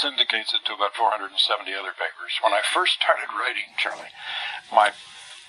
syndicates it to about 470 other papers. When I first started writing, Charlie, my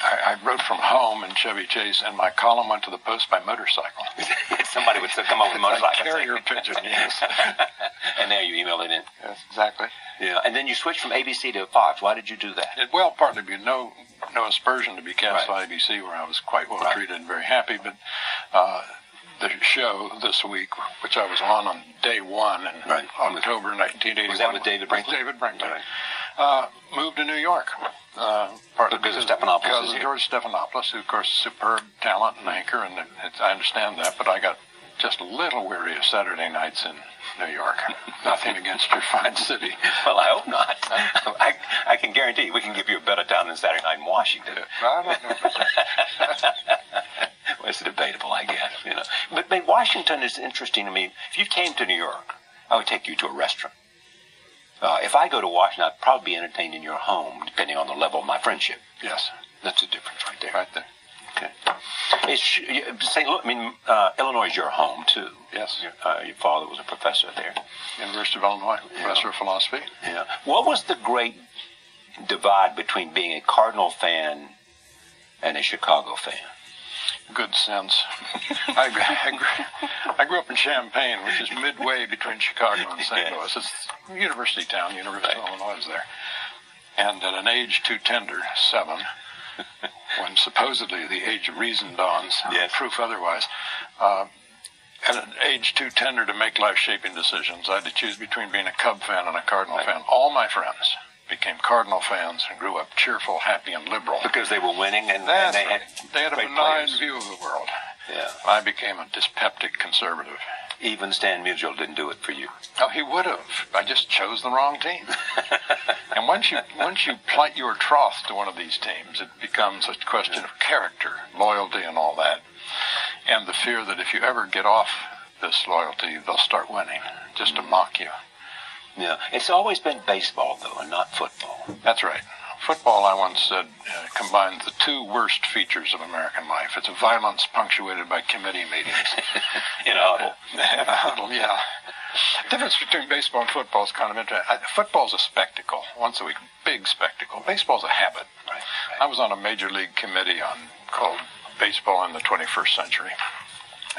I, I wrote from home in Chevy Chase, and my column went to the post by motorcycle. Somebody would come up with a motorcycle. Carrier pigeon, yes. and there you emailed it in. Yes, exactly. Yeah, and then you switched from ABC to Fox. Why did you do that? It, well, partly because no no aspersion to be cast Right. on ABC, where I was quite well Right. treated and very happy, but. Uh, the show this week, which I was on on day one in Right. October 1981, Was that with David Brinkley? David Brinkley. Right. Uh, moved to New York. Uh, partly Because of Stephanopoulos Because of. George Stephanopoulos, who, of course, is superb talent and anchor, and it, it's I understand that, but I got just a little weary of Saturday nights in New York. Nothing against your fine city. Well, I hope not. I, I can guarantee you, we can give you a better time than Saturday night in Washington. I don't know. well, it's debatable, I guess. You know, but, but Washington is interesting to me. If you came to New York, I would take you to a restaurant. Uh, if I go to Washington, I'd probably be entertained in your home, depending on the level of my friendship. yes, That's the difference right there. right there. Okay. It's, St. Louis, I mean, uh, Illinois is your home too. Yes. Your, uh, your father was a professor there. University of Illinois, professor of philosophy. Yeah. What was the great divide between being a Cardinal fan and a Chicago fan? Good sense. I, I, grew, I grew up in Champaign, which is midway between Chicago and St. Louis. It's a university town. University of Illinois is there. And at an age too tender, seven, when supposedly the age of reason dawns, Yes. proof otherwise, uh, at an age too tender to make life-shaping decisions, I had to choose between being a Cub fan and a Cardinal Right. fan. All my friends became Cardinal fans and grew up cheerful, happy, and liberal. Because they were winning and, and they right. had They had a benign players. view of the world. Yeah. I became a dyspeptic conservative. Even Stan Musial didn't do it for you. Oh, he would have. I just chose the wrong team. and once you once you plight your troth to one of these teams, it becomes a question of character, loyalty, and all that, and the fear that if you ever get off this loyalty, they'll start winning just to mock you. Yeah. It's always been baseball though, and not football. That's right. Football, I once said, uh, combines the two worst features of American life. It's violence punctuated by committee meetings. In a huddle. In a huddle, yeah. The difference between baseball and football is kind of interesting. I- Football's a spectacle, once a week, big spectacle. Baseball's a habit. Right. I was on a major league committee on called Baseball in the 21st Century.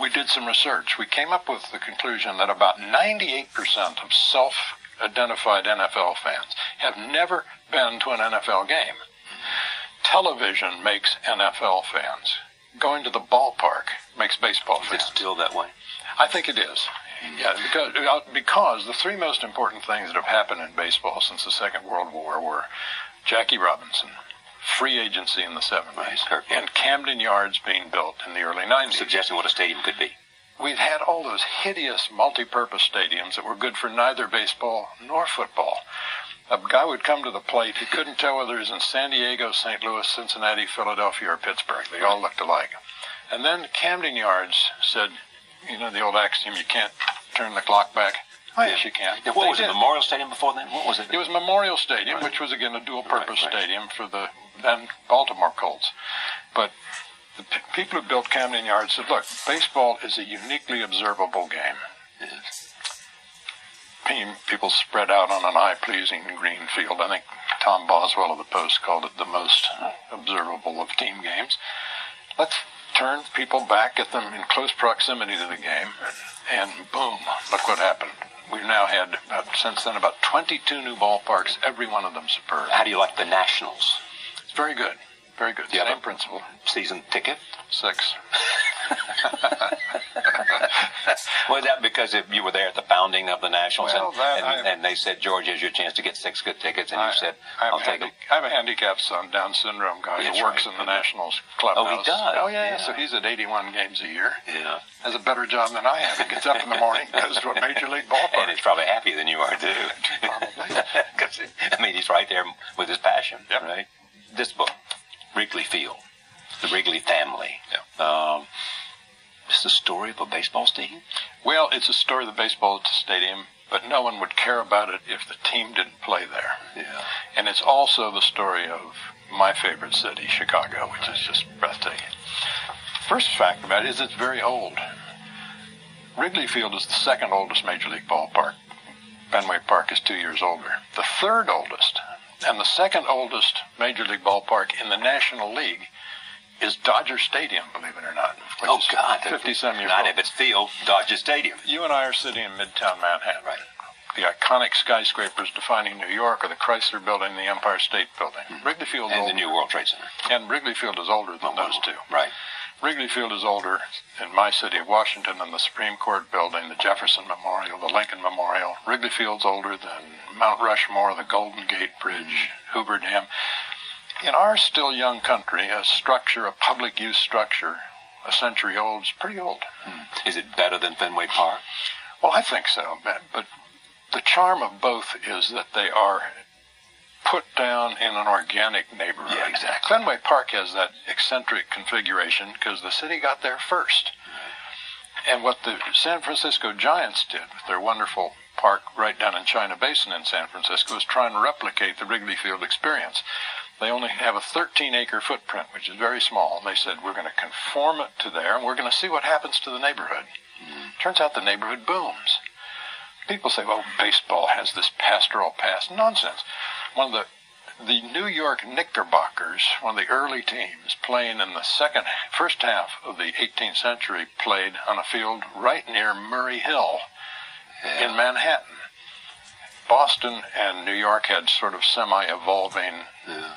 We did some research. We came up with the conclusion that about 98% of self-identified NFL fans have never been to an NFL game. Television makes NFL fans. Going to the ballpark makes baseball fans. still that way? I think it is. Yeah, because, uh, because the three most important things that have happened in baseball since the Second World War were Jackie Robinson, free agency in the 70s, Kirk. and Camden Yards being built in the early 90s. Suggesting what a stadium could be. We've had all those hideous multi-purpose stadiums that were good for neither baseball nor football. A guy would come to the plate, he couldn't tell whether he was in San Diego, St. Louis, Cincinnati, Philadelphia, or Pittsburgh. They all looked alike. And then Camden Yards said, you know the old axiom, you can't turn the clock back. Oh, yes, you can. Yeah, what They was it? Memorial Stadium before then? What was it? It was Memorial Stadium, Right. which was again a dual-purpose Right, right. stadium for the then Baltimore Colts. But the p- people who built Camden Yards said, "Look, baseball is a uniquely observable game. Pe- People spread out on an eye-pleasing green field. I think Tom Boswell of the Post called it the most observable of team games. Let's turn people back, get them in close proximity to the game, and boom! Look what happened." We've now had about, since then about 22 new ballparks, every one of them superb. How do you like the Nationals? Very good. Very good. Yeah. Same principle. Season ticket? Six. Was that because if you were there at the founding of the Nationals Well, and, that and, and they said, George, here's your chance to get six good tickets, and you said, I have, I'll a take them. I have a handicapped son, Down syndrome guy, That's who works right. in the Nationals clubhouse. Oh, he does? Oh, yeah, Yeah. So he's at 81 games a year. Yeah. Has a better job than I have. He gets up in the morning, goes to a major league And ballpark. he's probably happier than you are, too. Probably. I mean, he's right there with his passion, Yep. right? This book, Wrigley Field, the Wrigley family. Yeah. Um, it's the story of a baseball stadium? Well, it's a story of the baseball stadium, but no one would care about it if the team didn't play there. Yeah. And it's also the story of my favorite city, Chicago, which is just breathtaking. First fact about it is it's very old. Wrigley Field is the second oldest major league ballpark Fenway Park is two years older. The third oldest and the second oldest Major League ballpark in the National League is Dodger Stadium, believe it or not. Oh God, 50 some years Not old. if it's Field, Dodger Stadium. You and I are sitting in Midtown Manhattan. Right. The iconic skyscrapers defining New York are the Chrysler Building the Empire State Building. Mm-hmm. Wrigley Field And the new World Trade Center. and Wrigley Field is older than oh, those two. Right. Wrigley Field is older in my city of Washington than the Supreme Court building, the Jefferson Memorial, the Lincoln Memorial. Wrigley Field's older than Mount Rushmore, the Golden Gate Bridge, Hoover Dam. In our still young country, a structure, a public use structure, a century old, is pretty old. Hmm. Is it better than Fenway Park? Well, I think so, but, but the charm of both is that they are put down in an organic neighborhood. Yeah, exactly. Fenway Park has that eccentric configuration because the city got there first. And what the San Francisco Giants did with their wonderful park right down in China Basin in San Francisco is try and replicate the Wrigley Field experience. They only have a 13 acre footprint, which is very small. And they said, we're going to conform it to there and we're going to see what happens to the neighborhood. Mm-hmm. Turns out the neighborhood booms. People say, well, baseball has this pastoral past. Nonsense. One of the the New York Knickerbockers, one of the early teams playing in the second, first half of the 18th century, played on a field right near Murray Hill in Manhattan. Boston and New York had sort of semi-evolving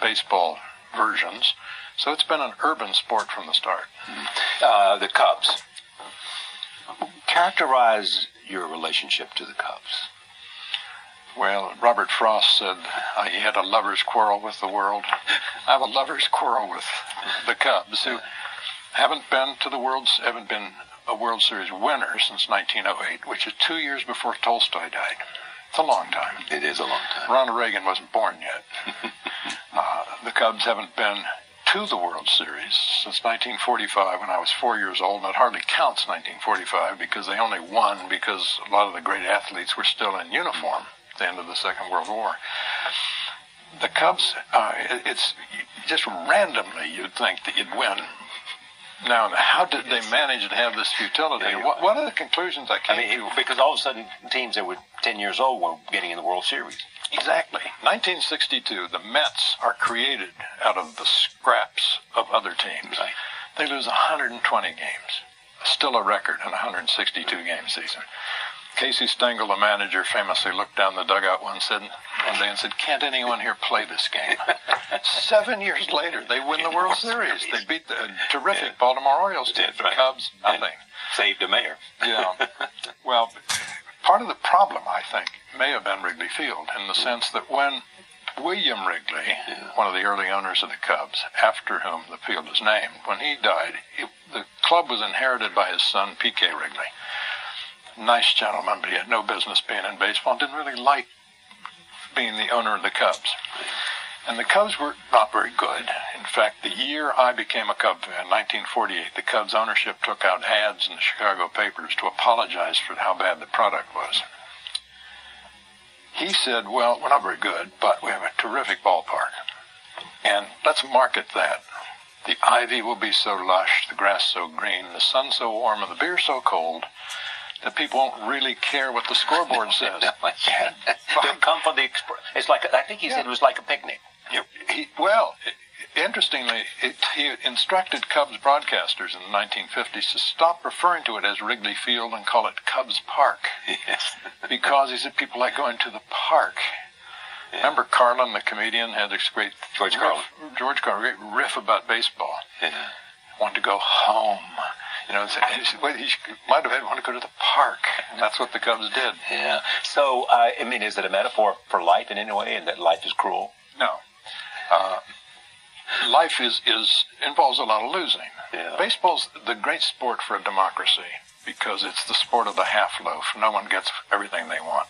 baseball versions, so it's been an urban sport from the start. Uh, the Cubs. Characterize your relationship to the Cubs. Well, Robert Frost said uh, he had a lover's quarrel with the world. I have a lover's quarrel with the Cubs, who haven't been to the World's, haven't been a World Series winner since 1908, which is two years before Tolstoy died. It's a long time. It is a long time. Ronald Reagan wasn't born yet. uh, the Cubs haven't been to the World Series since 1945 when I was four years old, and it hardly counts 1945 because they only won because a lot of the great athletes were still in uniform the end of the Second World War. The Cubs, uh, it's just randomly you'd think that you'd win. Now, how did they manage to have this futility? Yeah, What, are the conclusions I I came mean, to because all of a sudden teams that were 10 years old were getting in the World Series. Exactly. 1962, the Mets are created out of the scraps of other teams. Right. They lose 120 games, still a record in a 162 game season. Casey Stengel, the manager, famously looked down the dugout one said one day and said, "Can't anyone here play this game?" Seven years later, they win the World Series. They beat the uh, terrific Baltimore Orioles. team. Did, right. Cubs, And nothing. saved a mayor. Yeah. well, part of the problem, I think, may have been Wrigley Field in the sense that when William Wrigley, one of the early owners of the Cubs, after whom the field is named, when he died, it, the club was inherited by his son, P.K. Wrigley. Nice gentleman, but he had no business being in baseball didn't really like being the owner of the Cubs. And the Cubs were not very good. In fact, the year I became a Cub fan, 1948, the Cubs ownership took out ads in the Chicago papers to apologize for how bad the product was. He said, well, we're not very good, but we have a terrific ballpark. And let's market that. The ivy will be so lush, the grass so green, the sun so warm, and the beer so cold that people won't really care what the scoreboard says. They'll come for the exp- It's like I think he said it was like a picnic. He, well, interestingly, it, he instructed Cubs broadcasters in the 1950s to stop referring to it as Wrigley Field and call it Cubs Park Yes. because he said people like going to the park. Remember Carlin, the comedian, had this great George riff- Carlin. George Carlin, great riff about baseball. Yeah. Wanted to go home. You know, well, he might have had wanted to go to the park, and that's what the Cubs did. Yeah. So, uh, I mean, is it a metaphor for life in any way, and that life is cruel? No. Uh, life is, is involves a lot of losing. Yeah. Baseball's the great sport for a democracy because it's the sport of the half loaf. No one gets everything they want.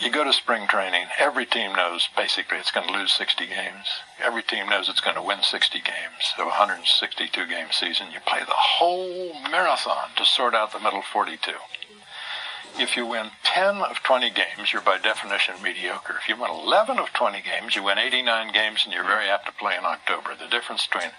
You go to spring training, every team knows basically it's going to lose 60 games. Every team knows it's going to win 60 games. So 162 game season, you play the whole marathon to sort out the middle 42. If you win 10 of 20 games, you're by definition mediocre. If you win 11 of 20 games, you win 89 games and you're very apt to play in October. The difference between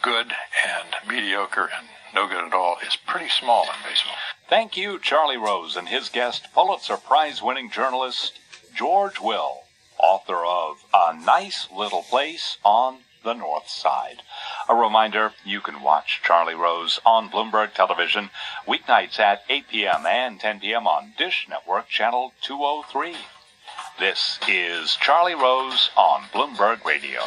good and mediocre and no good at all is pretty small in baseball. Thank you, Charlie Rose, and his guest, Pulitzer Prize winning journalist George Will, author of A Nice Little Place on the North Side. A reminder you can watch Charlie Rose on Bloomberg Television weeknights at 8 p.m. and 10 p.m. on Dish Network Channel 203. This is Charlie Rose on Bloomberg Radio.